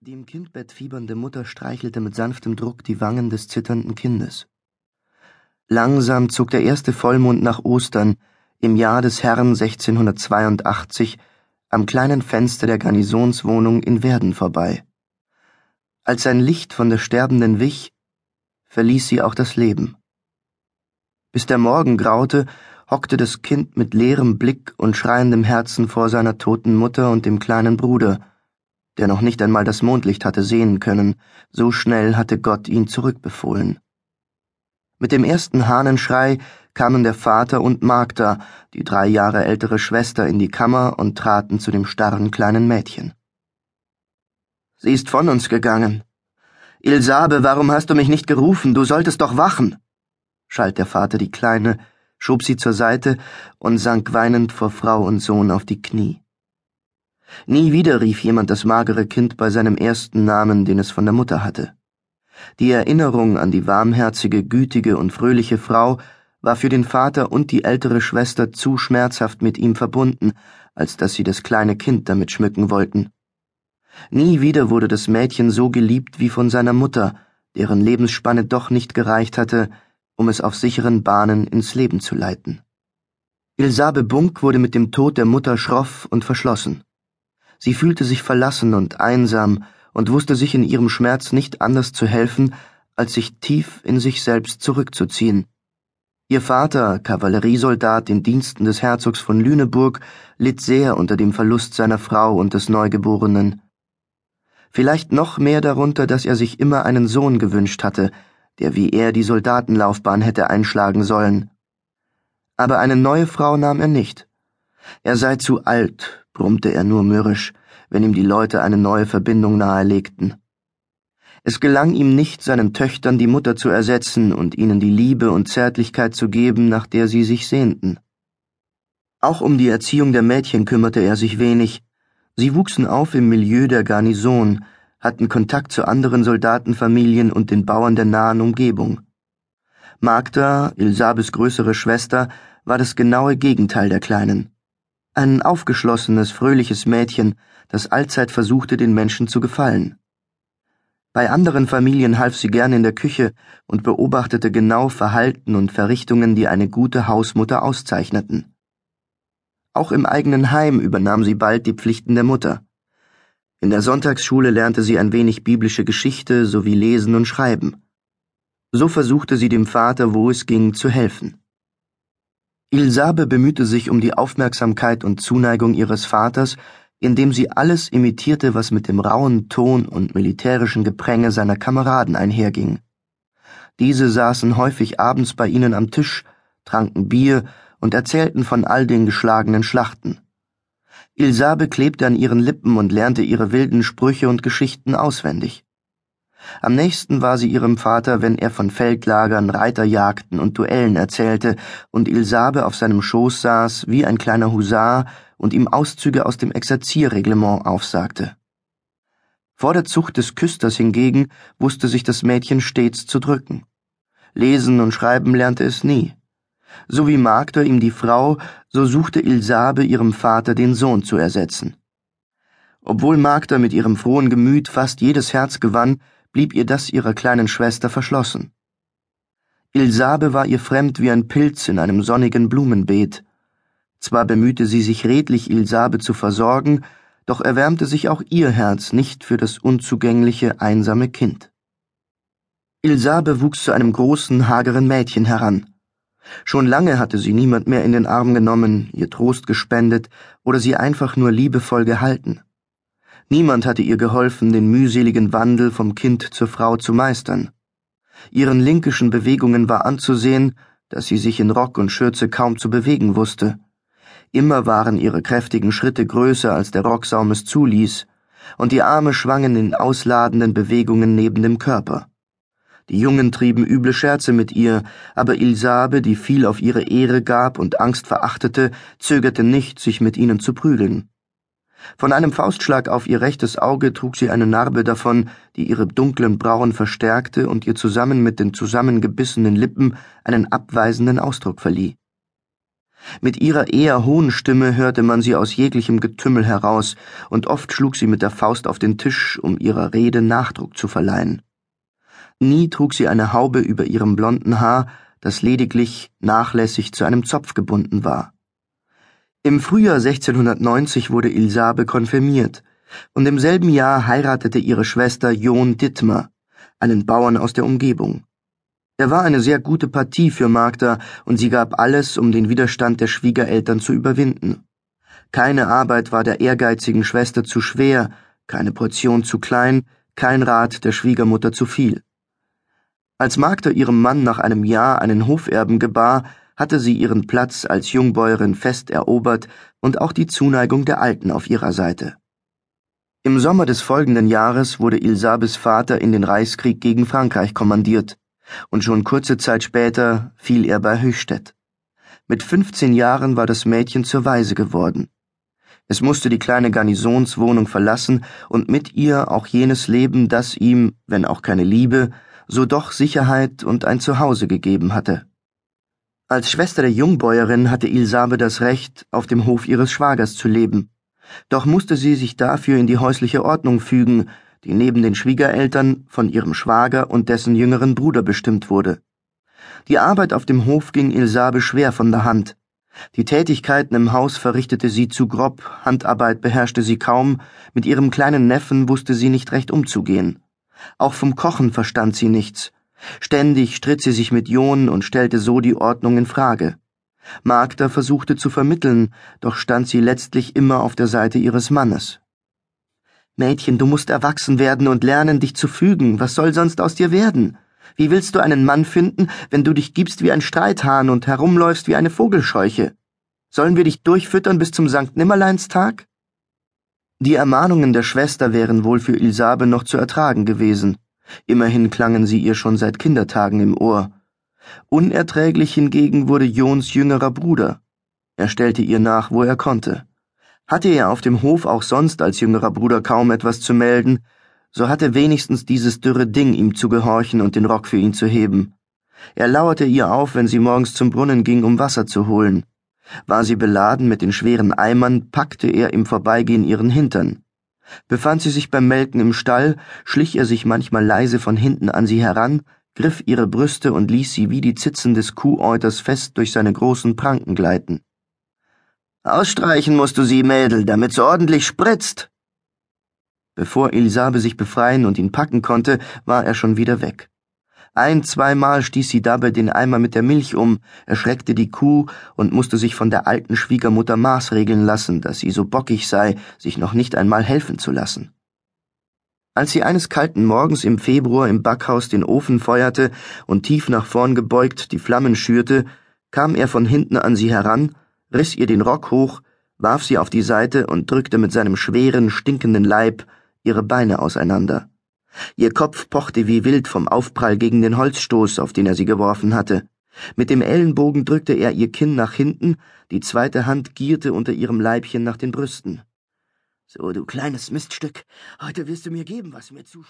Die im Kindbett fiebernde Mutter streichelte mit sanftem Druck die Wangen des zitternden Kindes. Langsam zog der erste Vollmond nach Ostern im Jahr des Herrn 1682 am kleinen Fenster der Garnisonswohnung in Werden vorbei. Als sein Licht von der Sterbenden wich, verließ sie auch das Leben. Bis der Morgen graute, hockte das Kind mit leerem Blick und schreiendem Herzen vor seiner toten Mutter und dem kleinen Bruder, der noch nicht einmal das Mondlicht hatte sehen können, so schnell hatte Gott ihn zurückbefohlen. Mit dem ersten Hahnenschrei kamen der Vater und Magda, die drei Jahre ältere Schwester, in die Kammer und traten zu dem starren kleinen Mädchen. Sie ist von uns gegangen. Ilsabe, warum hast du mich nicht gerufen? Du solltest doch wachen, schalt der Vater die Kleine, schob sie zur Seite und sank weinend vor Frau und Sohn auf die Knie. Nie wieder rief jemand das magere Kind bei seinem ersten Namen, den es von der Mutter hatte. Die Erinnerung an die warmherzige, gütige und fröhliche Frau war für den Vater und die ältere Schwester zu schmerzhaft mit ihm verbunden, als dass sie das kleine Kind damit schmücken wollten. Nie wieder wurde das Mädchen so geliebt wie von seiner Mutter, deren Lebensspanne doch nicht gereicht hatte, um es auf sicheren Bahnen ins Leben zu leiten. Ilsabe Bunk wurde mit dem Tod der Mutter schroff und verschlossen. Sie fühlte sich verlassen und einsam und wusste sich in ihrem Schmerz nicht anders zu helfen, als sich tief in sich selbst zurückzuziehen. Ihr Vater, Kavalleriesoldat in Diensten des Herzogs von Lüneburg, litt sehr unter dem Verlust seiner Frau und des Neugeborenen. Vielleicht noch mehr darunter, dass er sich immer einen Sohn gewünscht hatte, der wie er die Soldatenlaufbahn hätte einschlagen sollen. Aber eine neue Frau nahm er nicht. Er sei zu alt, brummte er nur mürrisch, wenn ihm die Leute eine neue Verbindung nahelegten. Es gelang ihm nicht, seinen Töchtern die Mutter zu ersetzen und ihnen die Liebe und Zärtlichkeit zu geben, nach der sie sich sehnten. Auch um die Erziehung der Mädchen kümmerte er sich wenig. Sie wuchsen auf im Milieu der Garnison, hatten Kontakt zu anderen Soldatenfamilien und den Bauern der nahen Umgebung. Magda, Ilsabes größere Schwester, war das genaue Gegenteil der Kleinen. Ein aufgeschlossenes, fröhliches Mädchen, das allzeit versuchte, den Menschen zu gefallen. Bei anderen Familien half sie gern in der Küche und beobachtete genau Verhalten und Verrichtungen, die eine gute Hausmutter auszeichneten. Auch im eigenen Heim übernahm sie bald die Pflichten der Mutter. In der Sonntagsschule lernte sie ein wenig biblische Geschichte sowie Lesen und Schreiben. So versuchte sie dem Vater, wo es ging, zu helfen. Ilsabe bemühte sich um die Aufmerksamkeit und Zuneigung ihres Vaters, indem sie alles imitierte, was mit dem rauen Ton und militärischen Gepränge seiner Kameraden einherging. Diese saßen häufig abends bei ihnen am Tisch, tranken Bier und erzählten von all den geschlagenen Schlachten. Ilsabe klebte an ihren Lippen und lernte ihre wilden Sprüche und Geschichten auswendig. Am nächsten war sie ihrem Vater, wenn er von Feldlagern, Reiterjagden und Duellen erzählte und Ilsabe auf seinem Schoß saß wie ein kleiner Husar und ihm Auszüge aus dem Exerzierreglement aufsagte. Vor der Zucht des Küsters hingegen wusste sich das Mädchen stets zu drücken. Lesen und Schreiben lernte es nie. So wie Magda ihm die Frau, so suchte Ilsabe ihrem Vater den Sohn zu ersetzen. Obwohl Magda mit ihrem frohen Gemüt fast jedes Herz gewann, blieb ihr das ihrer kleinen Schwester verschlossen. Ilsabe war ihr fremd wie ein Pilz in einem sonnigen Blumenbeet. Zwar bemühte sie sich redlich, Ilsabe zu versorgen, doch erwärmte sich auch ihr Herz nicht für das unzugängliche, einsame Kind. Ilsabe wuchs zu einem großen, hageren Mädchen heran. Schon lange hatte sie niemand mehr in den Arm genommen, ihr Trost gespendet oder sie einfach nur liebevoll gehalten. Niemand hatte ihr geholfen, den mühseligen Wandel vom Kind zur Frau zu meistern. Ihren linkischen Bewegungen war anzusehen, dass sie sich in Rock und Schürze kaum zu bewegen wusste. Immer waren ihre kräftigen Schritte größer, als der Rocksaum es zuließ, und die Arme schwangen in ausladenden Bewegungen neben dem Körper. Die Jungen trieben üble Scherze mit ihr, aber Ilsabe, die viel auf ihre Ehre gab und Angst verachtete, zögerte nicht, sich mit ihnen zu prügeln. Von einem Faustschlag auf ihr rechtes Auge trug sie eine Narbe davon, die ihre dunklen Brauen verstärkte und ihr zusammen mit den zusammengebissenen Lippen einen abweisenden Ausdruck verlieh. Mit ihrer eher hohen Stimme hörte man sie aus jeglichem Getümmel heraus, und oft schlug sie mit der Faust auf den Tisch, um ihrer Rede Nachdruck zu verleihen. Nie trug sie eine Haube über ihrem blonden Haar, das lediglich nachlässig zu einem Zopf gebunden war. Im Frühjahr 1690 wurde Ilsabe konfirmiert, und im selben Jahr heiratete ihre Schwester John Dittmer, einen Bauern aus der Umgebung. Er war eine sehr gute Partie für Magda, und sie gab alles, um den Widerstand der Schwiegereltern zu überwinden. Keine Arbeit war der ehrgeizigen Schwester zu schwer, keine Portion zu klein, kein Rat der Schwiegermutter zu viel. Als Magda ihrem Mann nach einem Jahr einen Hoferben gebar, hatte sie ihren Platz als Jungbäuerin fest erobert und auch die Zuneigung der Alten auf ihrer Seite. Im Sommer des folgenden Jahres wurde Ilsabes Vater in den Reichskrieg gegen Frankreich kommandiert und schon kurze Zeit später fiel er bei Höchstädt. Mit 15 Jahren war das Mädchen zur Waise geworden. Es musste die kleine Garnisonswohnung verlassen und mit ihr auch jenes Leben, das ihm, wenn auch keine Liebe, so doch Sicherheit und ein Zuhause gegeben hatte. Als Schwester der Jungbäuerin hatte Ilsabe das Recht, auf dem Hof ihres Schwagers zu leben. Doch musste sie sich dafür in die häusliche Ordnung fügen, die neben den Schwiegereltern von ihrem Schwager und dessen jüngeren Bruder bestimmt wurde. Die Arbeit auf dem Hof ging Ilsabe schwer von der Hand. Die Tätigkeiten im Haus verrichtete sie zu grob, Handarbeit beherrschte sie kaum, mit ihrem kleinen Neffen wusste sie nicht recht umzugehen. Auch vom Kochen verstand sie nichts. Ständig stritt sie sich mit John und stellte so die Ordnung in Frage. Magda versuchte zu vermitteln, doch stand sie letztlich immer auf der Seite ihres Mannes. Mädchen, du musst erwachsen werden und lernen, dich zu fügen. Was soll sonst aus dir werden? Wie willst du einen Mann finden, wenn du dich gibst wie ein Streithahn und herumläufst wie eine Vogelscheuche? Sollen wir dich durchfüttern bis zum Sankt Nimmerleinstag? Die Ermahnungen der Schwester wären wohl für Ilsabe noch zu ertragen gewesen. Immerhin klangen sie ihr schon seit Kindertagen im Ohr. Unerträglich hingegen wurde Jons jüngerer Bruder. Er stellte ihr nach, wo er konnte. Hatte er auf dem Hof auch sonst als jüngerer Bruder kaum etwas zu melden, so hatte wenigstens dieses dürre Ding ihm zu gehorchen und den Rock für ihn zu heben. Er lauerte ihr auf, wenn sie morgens zum Brunnen ging, um Wasser zu holen. War sie beladen mit den schweren Eimern, packte er im Vorbeigehen ihren Hintern. Befand sie sich beim Melken im Stall, schlich er sich manchmal leise von hinten an sie heran, griff ihre Brüste und ließ sie wie die Zitzen des Kuhäuters fest durch seine großen Pranken gleiten. Ausstreichen musst du sie, Mädel, damit's ordentlich spritzt. Bevor Elisabe sich befreien und ihn packen konnte, war er schon wieder weg. Ein, zweimal stieß sie dabei den Eimer mit der Milch um, erschreckte die Kuh und musste sich von der alten Schwiegermutter maßregeln lassen, dass sie so bockig sei, sich noch nicht einmal helfen zu lassen. Als sie eines kalten Morgens im Februar im Backhaus den Ofen feuerte und tief nach vorn gebeugt die Flammen schürte, kam er von hinten an sie heran, riss ihr den Rock hoch, warf sie auf die Seite und drückte mit seinem schweren, stinkenden Leib ihre Beine auseinander. Ihr Kopf pochte wie wild vom Aufprall gegen den Holzstoß, auf den er sie geworfen hatte. Mit dem Ellenbogen drückte er ihr Kinn nach hinten, die zweite Hand gierte unter ihrem Leibchen nach den Brüsten. So, du kleines Miststück, heute wirst du mir geben, was mir zusteht.